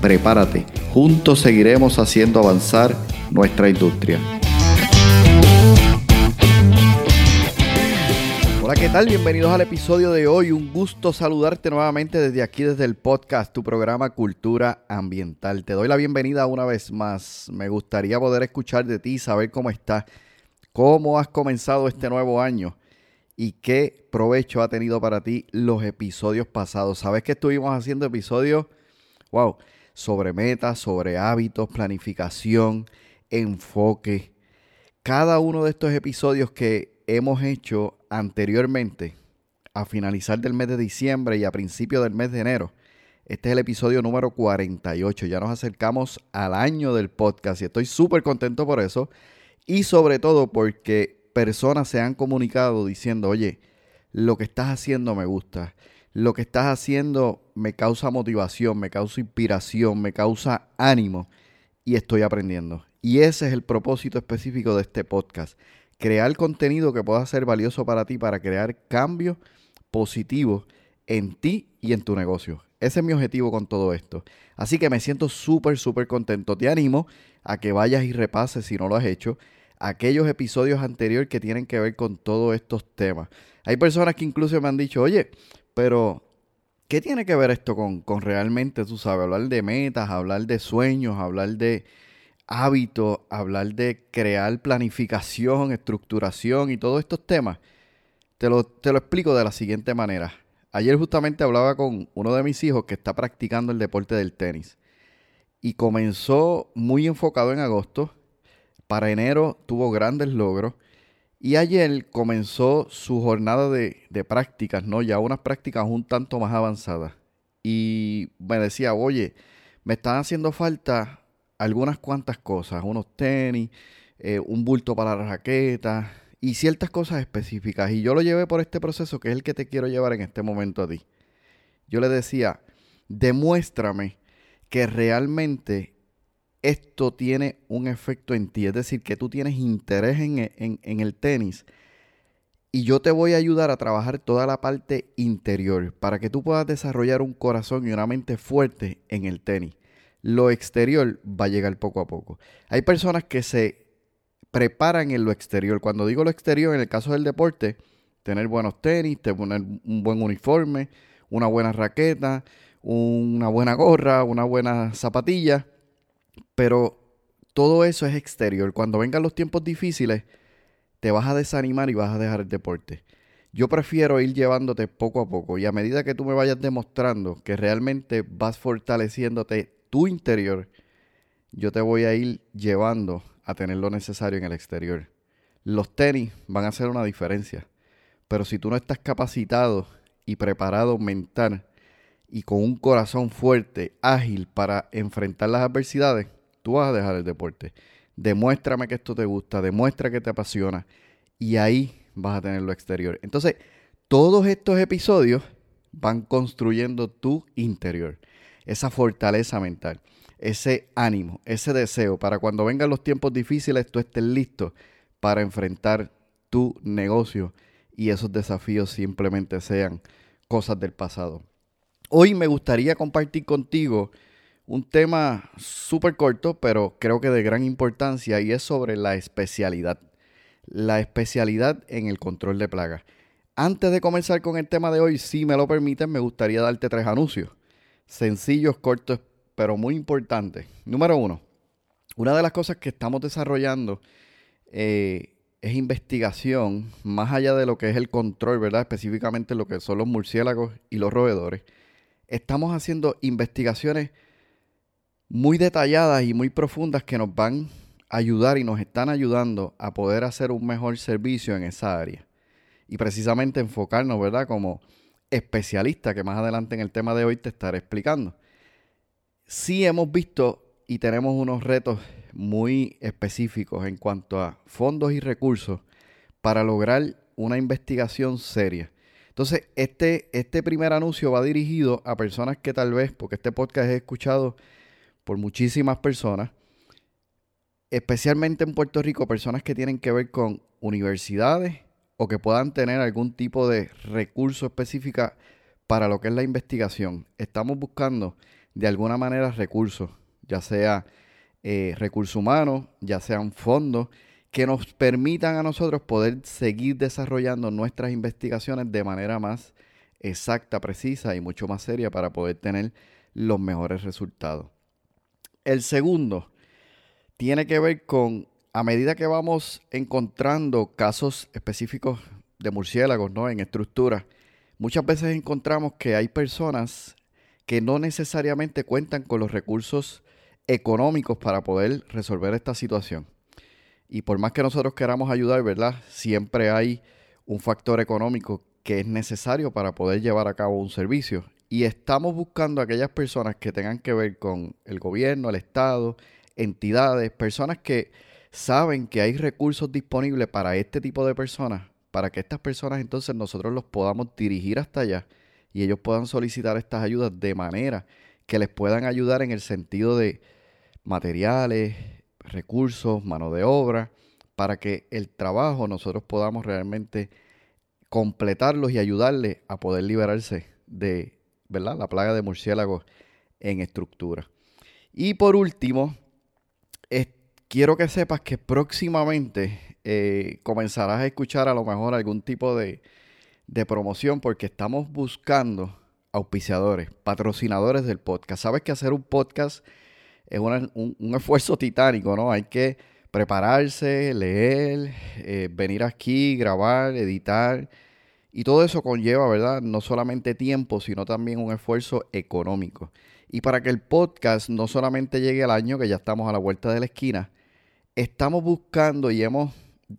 Prepárate, juntos seguiremos haciendo avanzar nuestra industria. Hola, ¿qué tal? Bienvenidos al episodio de hoy. Un gusto saludarte nuevamente desde aquí, desde el podcast, tu programa Cultura Ambiental. Te doy la bienvenida una vez más. Me gustaría poder escuchar de ti, saber cómo estás, cómo has comenzado este nuevo año y qué provecho ha tenido para ti los episodios pasados. Sabes que estuvimos haciendo episodios, wow, sobre metas, sobre hábitos, planificación, enfoque. Cada uno de estos episodios que hemos hecho anteriormente, a finalizar del mes de diciembre y a principio del mes de enero, este es el episodio número 48. Ya nos acercamos al año del podcast y estoy súper contento por eso. Y sobre todo porque personas se han comunicado diciendo, oye, lo que estás haciendo me gusta, lo que estás haciendo me causa motivación, me causa inspiración, me causa ánimo y estoy aprendiendo. Y ese es el propósito específico de este podcast, crear contenido que pueda ser valioso para ti, para crear cambios positivos en ti y en tu negocio. Ese es mi objetivo con todo esto. Así que me siento súper, súper contento. Te animo a que vayas y repases si no lo has hecho aquellos episodios anteriores que tienen que ver con todos estos temas. Hay personas que incluso me han dicho, oye, pero ¿qué tiene que ver esto con, realmente, tú sabes, hablar de metas, hablar de sueños, hablar de hábitos, hablar de crear planificación, estructuración y todos estos temas? Te lo, te lo explico de la siguiente manera. Ayer justamente hablaba con uno de mis hijos que está practicando el deporte del tenis y comenzó muy enfocado en agosto para enero tuvo grandes logros y ayer comenzó su jornada de, prácticas, ¿no? Ya unas prácticas un tanto más avanzadas. Y me decía, oye, me están haciendo falta algunas cuantas cosas, unos tenis, eh, un bulto para la raqueta y ciertas cosas específicas. Y yo lo llevé por este proceso que es el que te quiero llevar en este momento a ti. Yo le decía, demuéstrame que realmente esto tiene un efecto en ti. Es decir, que tú tienes interés en, el tenis. Y yo te voy a ayudar a trabajar toda la parte interior para que tú puedas desarrollar un corazón y una mente fuerte en el tenis. Lo exterior va a llegar poco a poco. Hay personas que se preparan en lo exterior. Cuando digo lo exterior, en el caso del deporte, tener buenos tenis, tener un buen uniforme, una buena raqueta, una buena gorra, una buena zapatilla pero todo eso es exterior. Cuando vengan los tiempos difíciles, te vas a desanimar y vas a dejar el deporte. Yo prefiero ir llevándote poco a poco y a medida que tú me vayas demostrando que realmente vas fortaleciéndote tu interior, yo te voy a ir llevando a tener lo necesario en el exterior. Los tenis van a hacer una diferencia, pero si tú no estás capacitado y preparado mental y con un corazón fuerte, ágil para enfrentar las adversidades, tú vas a dejar el deporte. Demuéstrame que esto te gusta, demuestra que te apasiona y ahí vas a tener lo exterior. Entonces, todos estos episodios van construyendo tu interior, esa fortaleza mental, ese ánimo, ese deseo para cuando vengan los tiempos difíciles tú estés listo para enfrentar tu negocio y esos desafíos simplemente sean cosas del pasado. Hoy me gustaría compartir contigo un tema súper corto, pero creo que de gran importancia, y es sobre la especialidad. La especialidad en el control de plagas. Antes de comenzar con el tema de hoy, si me lo permiten, me gustaría darte tres anuncios. Sencillos, cortos, pero muy importantes. Número uno, una de las cosas que estamos desarrollando eh, es investigación, más allá de lo que es el control, ¿verdad? Específicamente lo que son los murciélagos y los roedores estamos haciendo investigaciones muy detalladas y muy profundas que nos van a ayudar y nos están ayudando a poder hacer un mejor servicio en esa área. Y precisamente enfocarnos, ¿verdad? Como especialista, que más adelante en el tema de hoy te estaré explicando. Sí hemos visto y tenemos unos retos muy específicos en cuanto a fondos y recursos para lograr una investigación seria. Entonces, este, este primer anuncio va dirigido a personas que tal vez, porque este podcast es escuchado por muchísimas personas, especialmente en Puerto Rico, personas que tienen que ver con universidades o que puedan tener algún tipo de recurso específico para lo que es la investigación. Estamos buscando de alguna manera recursos, ya sea eh, recursos humanos, ya sean fondos, que nos permitan a nosotros poder seguir desarrollando nuestras investigaciones de manera más exacta, precisa y mucho más seria para poder tener los mejores resultados. El segundo tiene que ver con, a medida que vamos encontrando casos específicos de murciélagos ¿no? en estructura, muchas veces encontramos que hay personas que no necesariamente cuentan con los recursos económicos para poder resolver esta situación. Y por más que nosotros queramos ayudar, ¿verdad? Siempre hay un factor económico que es necesario para poder llevar a cabo un servicio. Y estamos buscando a aquellas personas que tengan que ver con el gobierno, el Estado, entidades, personas que saben que hay recursos disponibles para este tipo de personas, para que estas personas entonces nosotros los podamos dirigir hasta allá y ellos puedan solicitar estas ayudas de manera que les puedan ayudar en el sentido de materiales, recursos, mano de obra, para que el trabajo nosotros podamos realmente completarlos y ayudarles a poder liberarse de ¿verdad? la plaga de murciélagos en estructura. Y por último, quiero que sepas que próximamente eh, comenzarás a escuchar a lo mejor algún tipo de, de promoción porque estamos buscando auspiciadores, patrocinadores del podcast. Sabes que hacer un podcast es un, esfuerzo titánico, ¿no? Hay que prepararse, leer, eh, venir aquí, grabar, editar. Y todo eso conlleva, ¿verdad? No solamente tiempo, sino también un esfuerzo económico. Y para que el podcast no solamente llegue al año, que ya estamos a la vuelta de la esquina, estamos buscando y hemos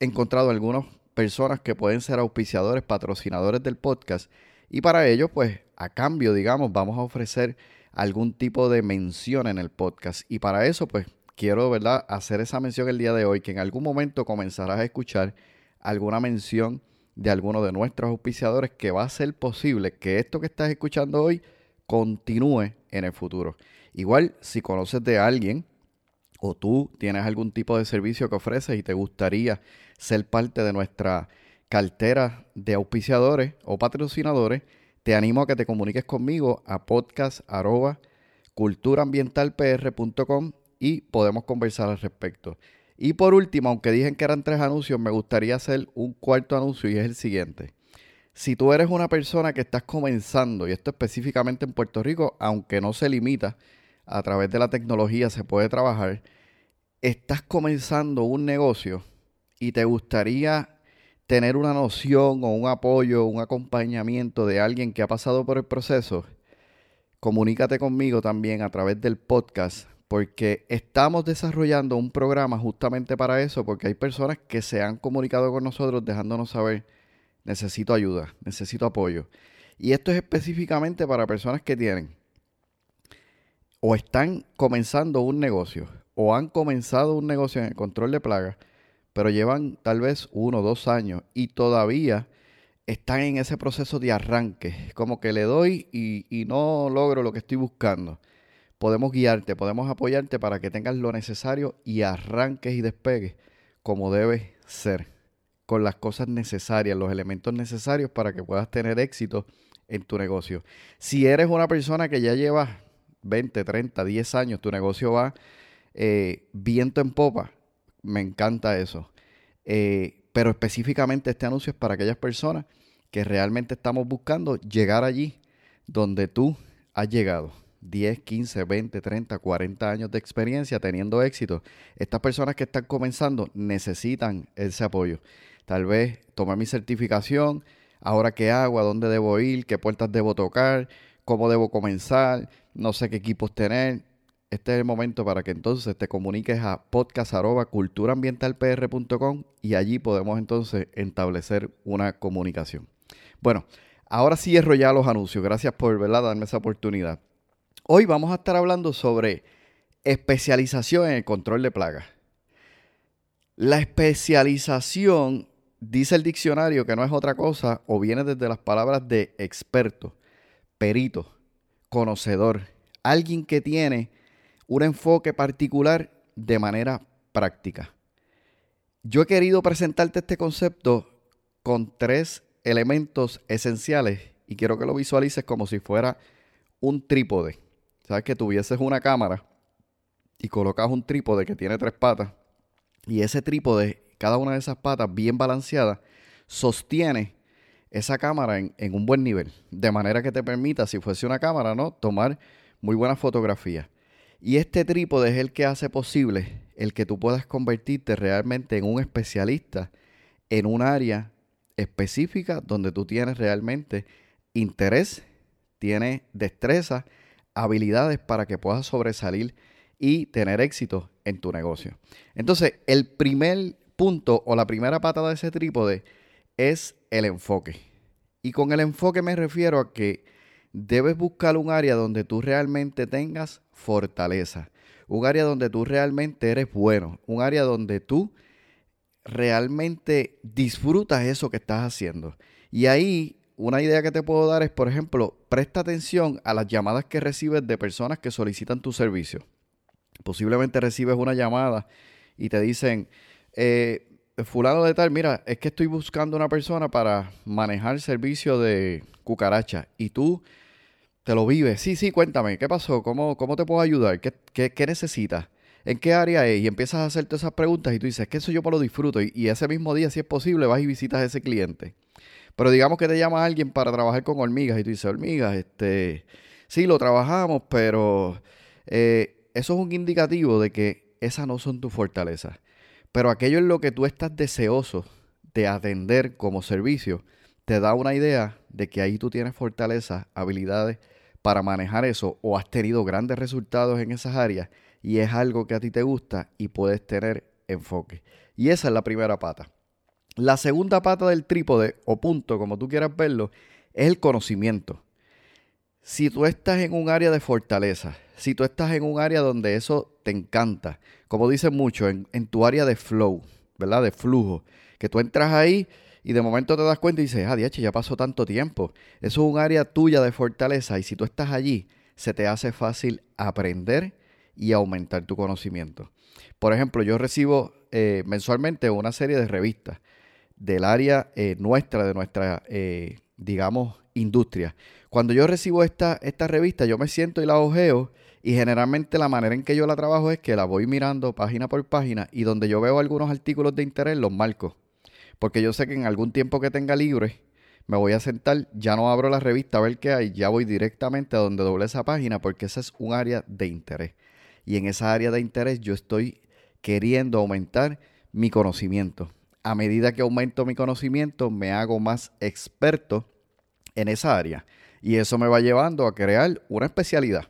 encontrado algunas personas que pueden ser auspiciadores, patrocinadores del podcast. Y para ello, pues, a cambio, digamos, vamos a ofrecer algún tipo de mención en el podcast. Y para eso, pues, quiero, ¿verdad?, hacer esa mención el día de hoy, que en algún momento comenzarás a escuchar alguna mención de alguno de nuestros auspiciadores que va a ser posible que esto que estás escuchando hoy continúe en el futuro. Igual, si conoces de alguien o tú tienes algún tipo de servicio que ofreces y te gustaría ser parte de nuestra cartera de auspiciadores o patrocinadores, te animo a que te comuniques conmigo a podcast.culturaambientalpr.com y podemos conversar al respecto. Y por último, aunque dije que eran tres anuncios, me gustaría hacer un cuarto anuncio y es el siguiente. Si tú eres una persona que estás comenzando, y esto específicamente en Puerto Rico, aunque no se limita, a través de la tecnología se puede trabajar, estás comenzando un negocio y te gustaría tener una noción o un apoyo, un acompañamiento de alguien que ha pasado por el proceso, comunícate conmigo también a través del podcast, porque estamos desarrollando un programa justamente para eso, porque hay personas que se han comunicado con nosotros dejándonos saber, necesito ayuda, necesito apoyo. Y esto es específicamente para personas que tienen o están comenzando un negocio o han comenzado un negocio en el control de plagas pero llevan tal vez uno o dos años y todavía están en ese proceso de arranque, como que le doy y, no logro lo que estoy buscando. Podemos guiarte, podemos apoyarte para que tengas lo necesario y arranques y despegues como debe ser, con las cosas necesarias, los elementos necesarios para que puedas tener éxito en tu negocio. Si eres una persona que ya lleva 20, 30, 10 años, tu negocio va eh, viento en popa, me encanta eso. Eh, pero específicamente este anuncio es para aquellas personas que realmente estamos buscando llegar allí donde tú has llegado. 10, 15, 20, 30, 40 años de experiencia teniendo éxito. Estas personas que están comenzando necesitan ese apoyo. Tal vez tomar mi certificación, ahora qué hago, a dónde debo ir, qué puertas debo tocar, cómo debo comenzar, no sé qué equipos tener este es el momento para que entonces te comuniques a podcast.culturaambientalpr.com y allí podemos entonces establecer una comunicación. Bueno, ahora cierro ya los anuncios. Gracias por ¿verdad? darme esa oportunidad. Hoy vamos a estar hablando sobre Especialización en el control de plagas. La especialización, dice el diccionario, que no es otra cosa o viene desde las palabras de experto, perito, conocedor, alguien que tiene un enfoque particular de manera práctica. Yo he querido presentarte este concepto con tres elementos esenciales y quiero que lo visualices como si fuera un trípode. Sabes que tuvieses una cámara y colocas un trípode que tiene tres patas y ese trípode, cada una de esas patas bien balanceadas, sostiene esa cámara en, en, un buen nivel, de manera que te permita, si fuese una cámara, ¿no? tomar muy buenas fotografías. Y este trípode es el que hace posible el que tú puedas convertirte realmente en un especialista en un área específica donde tú tienes realmente interés, tienes destreza, habilidades para que puedas sobresalir y tener éxito en tu negocio. Entonces, el primer punto o la primera patada de ese trípode es el enfoque. Y con el enfoque me refiero a que debes buscar un área donde tú realmente tengas fortaleza, un área donde tú realmente eres bueno, un área donde tú realmente disfrutas eso que estás haciendo. Y ahí una idea que te puedo dar es, por ejemplo, presta atención a las llamadas que recibes de personas que solicitan tu servicio. Posiblemente recibes una llamada y te dicen, eh, fulano de tal, mira, es que estoy buscando una persona para manejar servicio de cucaracha y tú te lo vives. Sí, sí, cuéntame, ¿qué pasó? ¿Cómo, cómo te puedo ayudar? ¿Qué, qué, necesitas? ¿En qué área es? Y empiezas a hacerte esas preguntas y tú dices, que eso yo me lo disfruto. Y, ese mismo día, si es posible, vas y visitas a ese cliente. Pero digamos que te llama alguien para trabajar con hormigas y tú dices, hormigas, este, sí, lo trabajamos, pero eh, eso es un indicativo de que esas no son tus fortalezas. Pero aquello en lo que tú estás deseoso de atender como servicio, te da una idea de que ahí tú tienes fortalezas, habilidades para manejar eso o has tenido grandes resultados en esas áreas y es algo que a ti te gusta y puedes tener enfoque. Y esa es la primera pata. La segunda pata del trípode o punto, como tú quieras verlo, es el conocimiento. Si tú estás en un área de fortaleza, si tú estás en un área donde eso te encanta, como dicen mucho, en, tu área de flow, ¿verdad? De flujo, que tú entras ahí y de momento te das cuenta y dices, ah, diache, ya pasó tanto tiempo. Eso es un área tuya de fortaleza y si tú estás allí, se te hace fácil aprender y aumentar tu conocimiento. Por ejemplo, yo recibo eh, mensualmente una serie de revistas del área eh, nuestra, de nuestra, eh, digamos, industria. Cuando yo recibo esta, esta revista, yo me siento y la ojeo y generalmente la manera en que yo la trabajo es que la voy mirando página por página y donde yo veo algunos artículos de interés los marco porque yo sé que en algún tiempo que tenga libre, me voy a sentar, ya no abro la revista a ver qué hay, ya voy directamente a donde doble esa página, porque esa es un área de interés. Y en esa área de interés yo estoy queriendo aumentar mi conocimiento. A medida que aumento mi conocimiento, me hago más experto en esa área. Y eso me va llevando a crear una especialidad.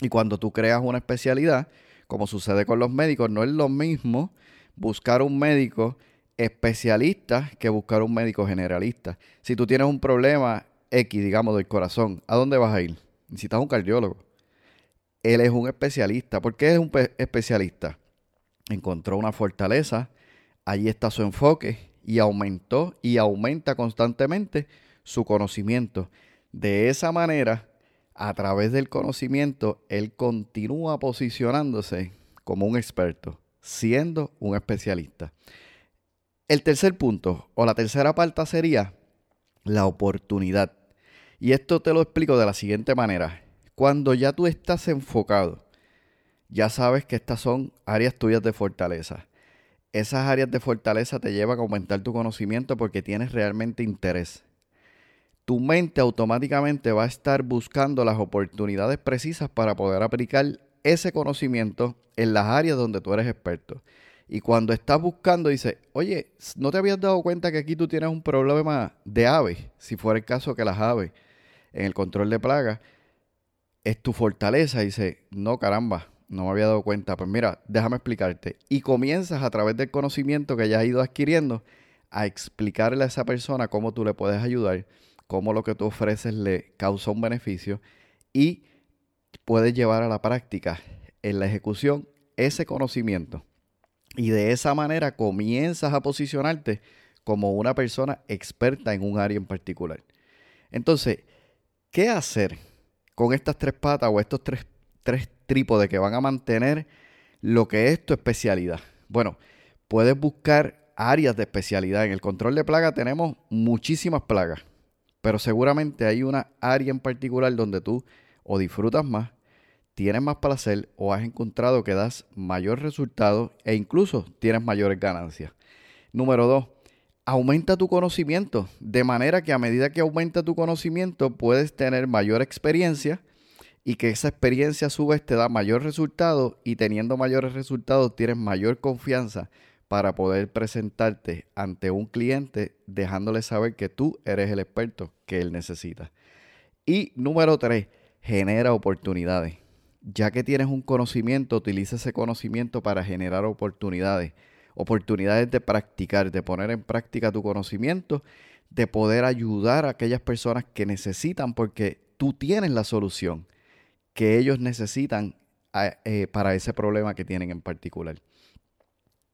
Y cuando tú creas una especialidad, como sucede con los médicos, no es lo mismo buscar un médico especialistas que buscar un médico generalista. Si tú tienes un problema X, digamos, del corazón, ¿a dónde vas a ir? Necesitas un cardiólogo. Él es un especialista. ¿Por qué es un especialista? Encontró una fortaleza, allí está su enfoque y aumentó y aumenta constantemente su conocimiento. De esa manera, a través del conocimiento, él continúa posicionándose como un experto, siendo un especialista. El tercer punto o la tercera parte sería la oportunidad. Y esto te lo explico de la siguiente manera. Cuando ya tú estás enfocado, ya sabes que estas son áreas tuyas de fortaleza. Esas áreas de fortaleza te llevan a aumentar tu conocimiento porque tienes realmente interés. Tu mente automáticamente va a estar buscando las oportunidades precisas para poder aplicar ese conocimiento en las áreas donde tú eres experto. Y cuando estás buscando, dice, oye, ¿no te habías dado cuenta que aquí tú tienes un problema de aves? Si fuera el caso que las aves en el control de plagas es tu fortaleza. dice, no, caramba, no me había dado cuenta. Pues mira, déjame explicarte. Y comienzas a través del conocimiento que ya has ido adquiriendo a explicarle a esa persona cómo tú le puedes ayudar, cómo lo que tú ofreces le causa un beneficio y puedes llevar a la práctica en la ejecución ese conocimiento. Y de esa manera comienzas a posicionarte como una persona experta en un área en particular. Entonces, ¿qué hacer con estas tres patas o estos tres, tres trípodes que van a mantener lo que es tu especialidad? Bueno, puedes buscar áreas de especialidad. En el control de plaga tenemos muchísimas plagas, pero seguramente hay una área en particular donde tú o disfrutas más, tienes más placer o has encontrado que das mayor resultado e incluso tienes mayores ganancias. Número dos, aumenta tu conocimiento, de manera que a medida que aumenta tu conocimiento puedes tener mayor experiencia y que esa experiencia a su vez te da mayor resultado y teniendo mayores resultados tienes mayor confianza para poder presentarte ante un cliente dejándole saber que tú eres el experto que él necesita. Y número tres, genera oportunidades. Ya que tienes un conocimiento, utiliza ese conocimiento para generar oportunidades oportunidades de practicar, de poner en práctica tu conocimiento, de poder ayudar a aquellas personas que necesitan, porque tú tienes la solución que ellos necesitan eh, para ese problema que tienen en particular.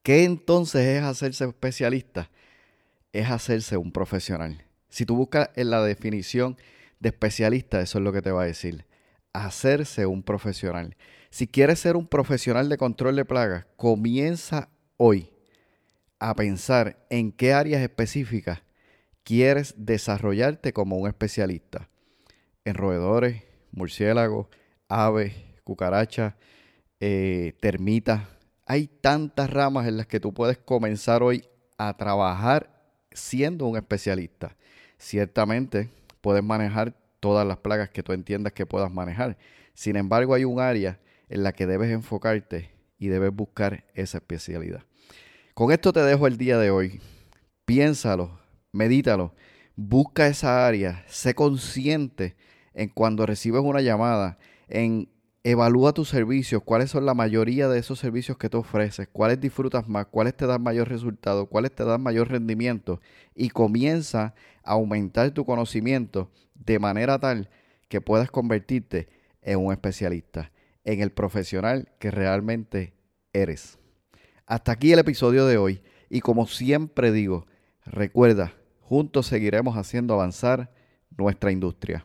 ¿Qué entonces es hacerse especialista? Es hacerse un profesional. Si tú buscas en la definición de especialista, eso es lo que te va a decir. Hacerse un profesional. Si quieres ser un profesional de control de plagas, comienza hoy a pensar en qué áreas específicas quieres desarrollarte como un especialista. En roedores, murciélagos, aves, cucarachas, eh, termitas. Hay tantas ramas en las que tú puedes comenzar hoy a trabajar siendo un especialista. Ciertamente puedes manejar todas las plagas que tú entiendas que puedas manejar. Sin embargo, hay un área en la que debes enfocarte y debes buscar esa especialidad. Con esto te dejo el día de hoy. Piénsalo, medítalo, busca esa área, sé consciente en cuando recibes una llamada, en evalúa tus servicios, cuáles son la mayoría de esos servicios que tú ofreces, cuáles disfrutas más, cuáles te dan mayor resultado, cuáles te dan mayor rendimiento y comienza a aumentar tu conocimiento de manera tal que puedas convertirte en un especialista, en el profesional que realmente eres. Hasta aquí el episodio de hoy y como siempre digo, recuerda, juntos seguiremos haciendo avanzar nuestra industria.